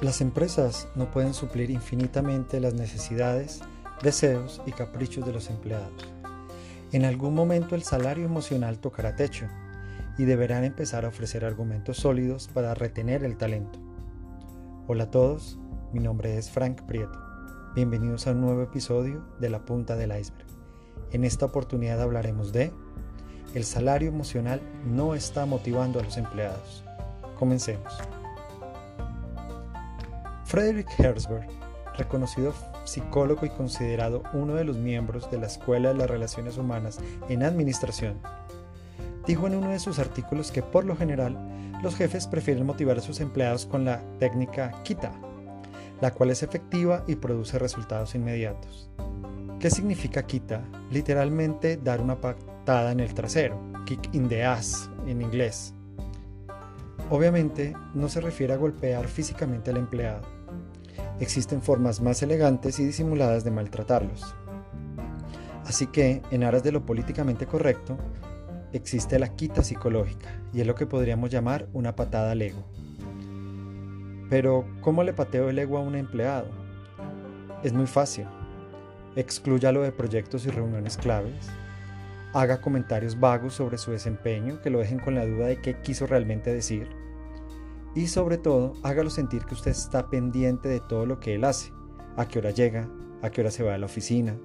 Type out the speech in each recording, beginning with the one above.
Las empresas no pueden suplir infinitamente las necesidades, deseos y caprichos de los empleados. En algún momento el salario emocional tocará techo y deberán empezar a ofrecer argumentos sólidos para retener el talento. Hola a todos, mi nombre es Frank Prieto. Bienvenidos a un nuevo episodio de La Punta del Iceberg. En esta oportunidad hablaremos de El salario emocional no está motivando a los empleados. Comencemos. Frederick Herzberg, reconocido psicólogo y considerado uno de los miembros de la Escuela de las Relaciones Humanas en Administración, dijo en uno de sus artículos que por lo general los jefes prefieren motivar a sus empleados con la técnica KITA, la cual es efectiva y produce resultados inmediatos. ¿Qué significa KITA? Literalmente dar una patada en el trasero, kick in the ass en inglés. Obviamente no se refiere a golpear físicamente al empleado, existen formas más elegantes y disimuladas de maltratarlos. Así que, en aras de lo políticamente correcto, existe la quita psicológica, y es lo que podríamos llamar una patada al ego. Pero, ¿cómo le pateo el ego a un empleado? Es muy fácil. Exclúyalo de proyectos y reuniones claves. Haga comentarios vagos sobre su desempeño que lo dejen con la duda de qué quiso realmente decir y sobre todo hágalo sentir que usted está pendiente de todo lo que él hace, a qué hora llega, a qué hora se va a la oficina.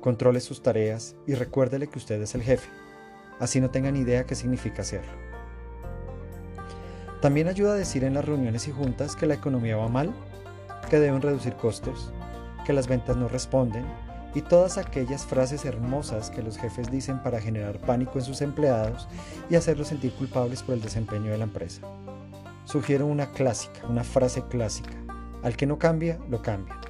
Controle sus tareas y recuérdele que usted es el jefe, así no tengan idea qué significa hacerlo. También ayuda a decir en las reuniones y juntas que la economía va mal, que deben reducir costos, que las ventas no responden y todas aquellas frases hermosas que los jefes dicen para generar pánico en sus empleados y hacerlos sentir culpables por el desempeño de la empresa sugiero una clásica, una frase clásica. Al que no cambia, lo cambia.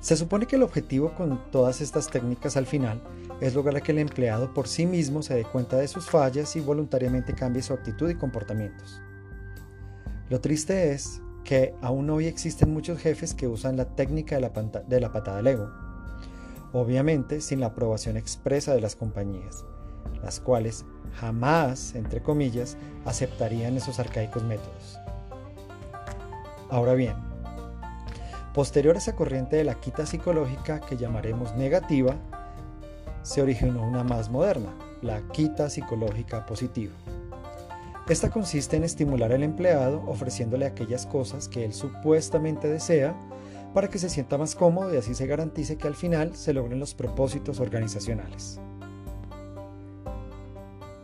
Se supone que el objetivo con todas estas técnicas al final es lograr que el empleado por sí mismo se dé cuenta de sus fallas y voluntariamente cambie su actitud y comportamientos. Lo triste es que aún hoy existen muchos jefes que usan la técnica de la, de la patada del ego, obviamente sin la aprobación expresa de las compañías, las cuales jamás, entre comillas, aceptarían esos arcaicos métodos. Ahora bien, posterior a esa corriente de la quita psicológica que llamaremos negativa, se originó una más moderna, la quita psicológica positiva. Esta consiste en estimular al empleado ofreciéndole aquellas cosas que él supuestamente desea para que se sienta más cómodo y así se garantice que al final se logren los propósitos organizacionales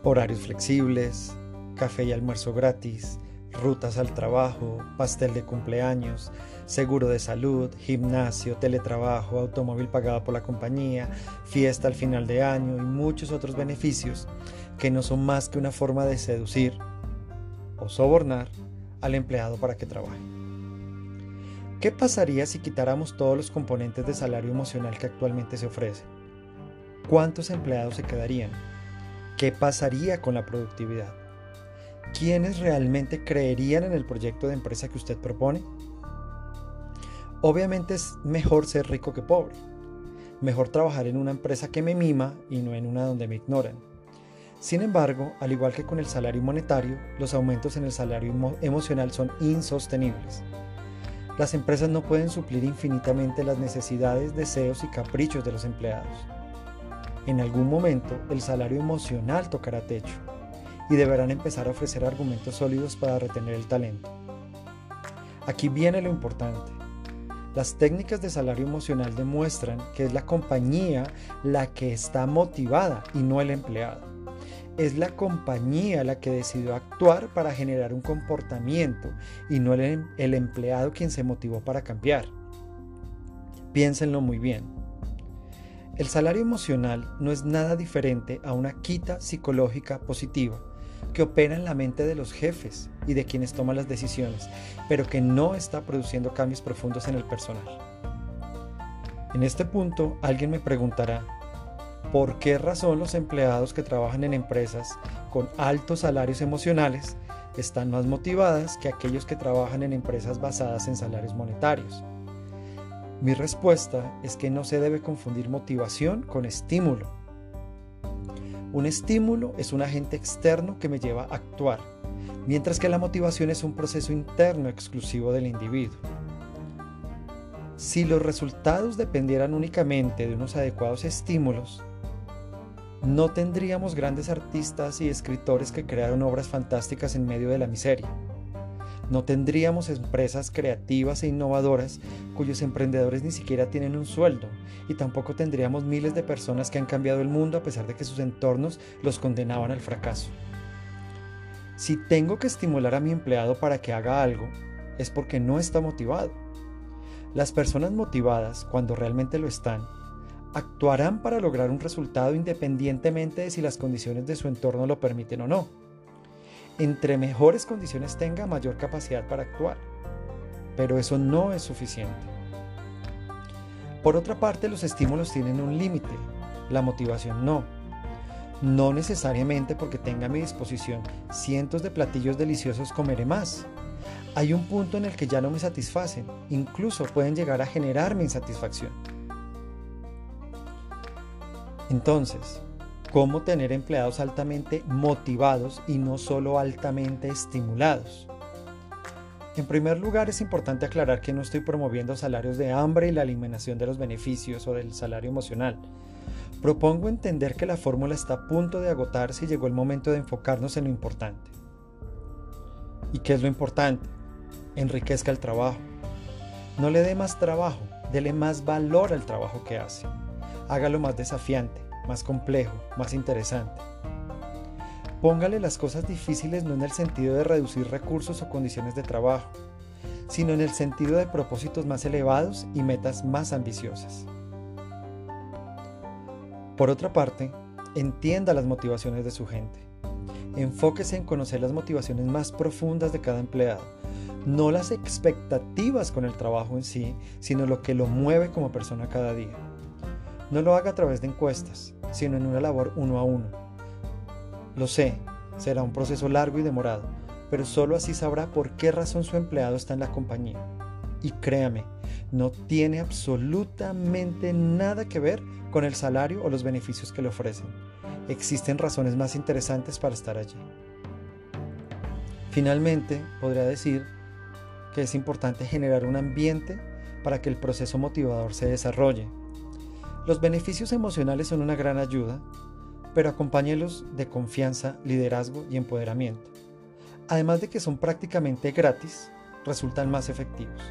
horarios flexibles, café y almuerzo gratis, rutas al trabajo, pastel de cumpleaños, seguro de salud, gimnasio, teletrabajo, automóvil pagado por la compañía, fiesta al final de año y muchos otros beneficios que no son más que una forma de seducir o sobornar al empleado para que trabaje. ¿Qué pasaría si quitáramos todos los componentes de salario emocional que actualmente se ofrecen? ¿Cuántos empleados se quedarían? ¿Qué pasaría con la productividad? ¿Quiénes realmente creerían en el proyecto de empresa que usted propone? Obviamente es mejor ser rico que pobre. Mejor trabajar en una empresa que me mima y no en una donde me ignoran. Sin embargo, al igual que con el salario monetario, los aumentos en el salario emocional son insostenibles. Las empresas no pueden suplir infinitamente las necesidades, deseos y caprichos de los empleados. En algún momento el salario emocional tocará techo y deberán empezar a ofrecer argumentos sólidos para retener el talento. Aquí viene lo importante. Las técnicas de salario emocional demuestran que es la compañía la que está motivada y no el empleado. Es la compañía la que decidió actuar para generar un comportamiento y no el, empleado quien se motivó para cambiar. Piénsenlo muy bien. El salario emocional no es nada diferente a una quita psicológica positiva que opera en la mente de los jefes y de quienes toman las decisiones, pero que no está produciendo cambios profundos en el personal. En este punto, alguien me preguntará, ¿por qué razón los empleados que trabajan en empresas con altos salarios emocionales están más motivadas que aquellos que trabajan en empresas basadas en salarios monetarios? Mi respuesta es que no se debe confundir motivación con estímulo. Un estímulo es un agente externo que me lleva a actuar, mientras que la motivación es un proceso interno exclusivo del individuo. Si los resultados dependieran únicamente de unos adecuados estímulos, no tendríamos grandes artistas y escritores que crearon obras fantásticas en medio de la miseria. No tendríamos empresas creativas e innovadoras cuyos emprendedores ni siquiera tienen un sueldo y tampoco tendríamos miles de personas que han cambiado el mundo a pesar de que sus entornos los condenaban al fracaso. Si tengo que estimular a mi empleado para que haga algo, es porque no está motivado. Las personas motivadas, cuando realmente lo están, actuarán para lograr un resultado independientemente de si las condiciones de su entorno lo permiten o no. Entre mejores condiciones tenga, mayor capacidad para actuar. Pero eso no es suficiente. Por otra parte, los estímulos tienen un límite, la motivación no. No necesariamente porque tenga a mi disposición cientos de platillos deliciosos comeré más. Hay un punto en el que ya no me satisfacen, incluso pueden llegar a generar mi insatisfacción. Entonces, cómo tener empleados altamente motivados y no solo altamente estimulados. En primer lugar, es importante aclarar que no estoy promoviendo salarios de hambre y la eliminación de los beneficios o del salario emocional. Propongo entender que la fórmula está a punto de agotarse y llegó el momento de enfocarnos en lo importante. ¿Y qué es lo importante? Enriquezca el trabajo. No le dé más trabajo, dele más valor al trabajo que hace. Hágalo más desafiante, más complejo, más interesante. Póngale las cosas difíciles no en el sentido de reducir recursos o condiciones de trabajo, sino en el sentido de propósitos más elevados y metas más ambiciosas. Por otra parte, entienda las motivaciones de su gente. Enfóquese en conocer las motivaciones más profundas de cada empleado, no las expectativas con el trabajo en sí, sino lo que lo mueve como persona cada día. No lo haga a través de encuestas, sino en una labor uno a uno. Lo sé, será un proceso largo y demorado, pero solo así sabrá por qué razón su empleado está en la compañía. Y créame, no tiene absolutamente nada que ver con el salario o los beneficios que le ofrecen. Existen razones más interesantes para estar allí. Finalmente, podría decir que es importante generar un ambiente para que el proceso motivador se desarrolle, los beneficios emocionales son una gran ayuda, pero acompáñelos de confianza, liderazgo y empoderamiento. Además de que son prácticamente gratis, resultan más efectivos.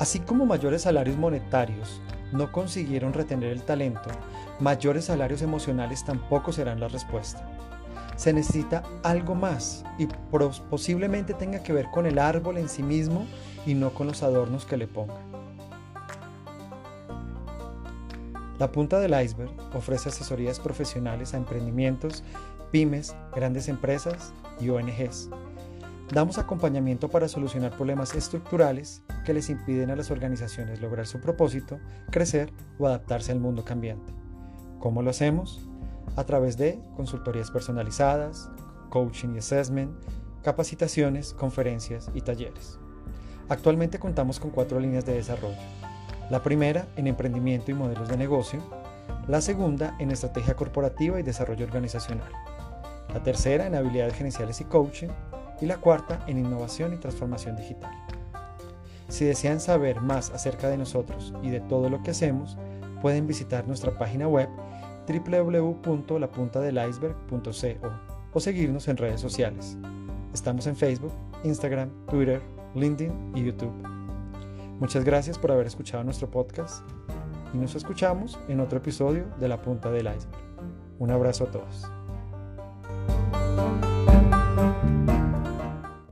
Así como mayores salarios monetarios no consiguieron retener el talento, mayores salarios emocionales tampoco serán la respuesta. Se necesita algo más y posiblemente tenga que ver con el árbol en sí mismo y no con los adornos que le pongan. La punta del iceberg ofrece asesorías profesionales a emprendimientos, pymes, grandes empresas y ONGs. Damos acompañamiento para solucionar problemas estructurales que les impiden a las organizaciones lograr su propósito, crecer o adaptarse al mundo cambiante. ¿Cómo lo hacemos? A través de consultorías personalizadas, coaching y assessment, capacitaciones, conferencias y talleres. Actualmente contamos con cuatro líneas de desarrollo la primera en emprendimiento y modelos de negocio, la segunda en estrategia corporativa y desarrollo organizacional, la tercera en habilidades gerenciales y coaching y la cuarta en innovación y transformación digital. Si desean saber más acerca de nosotros y de todo lo que hacemos, pueden visitar nuestra página web www.lapuntadeliceberg.co o seguirnos en redes sociales. Estamos en Facebook, Instagram, Twitter, LinkedIn y YouTube. Muchas gracias por haber escuchado nuestro podcast y nos escuchamos en otro episodio de La Punta del Iceberg. Un abrazo a todos.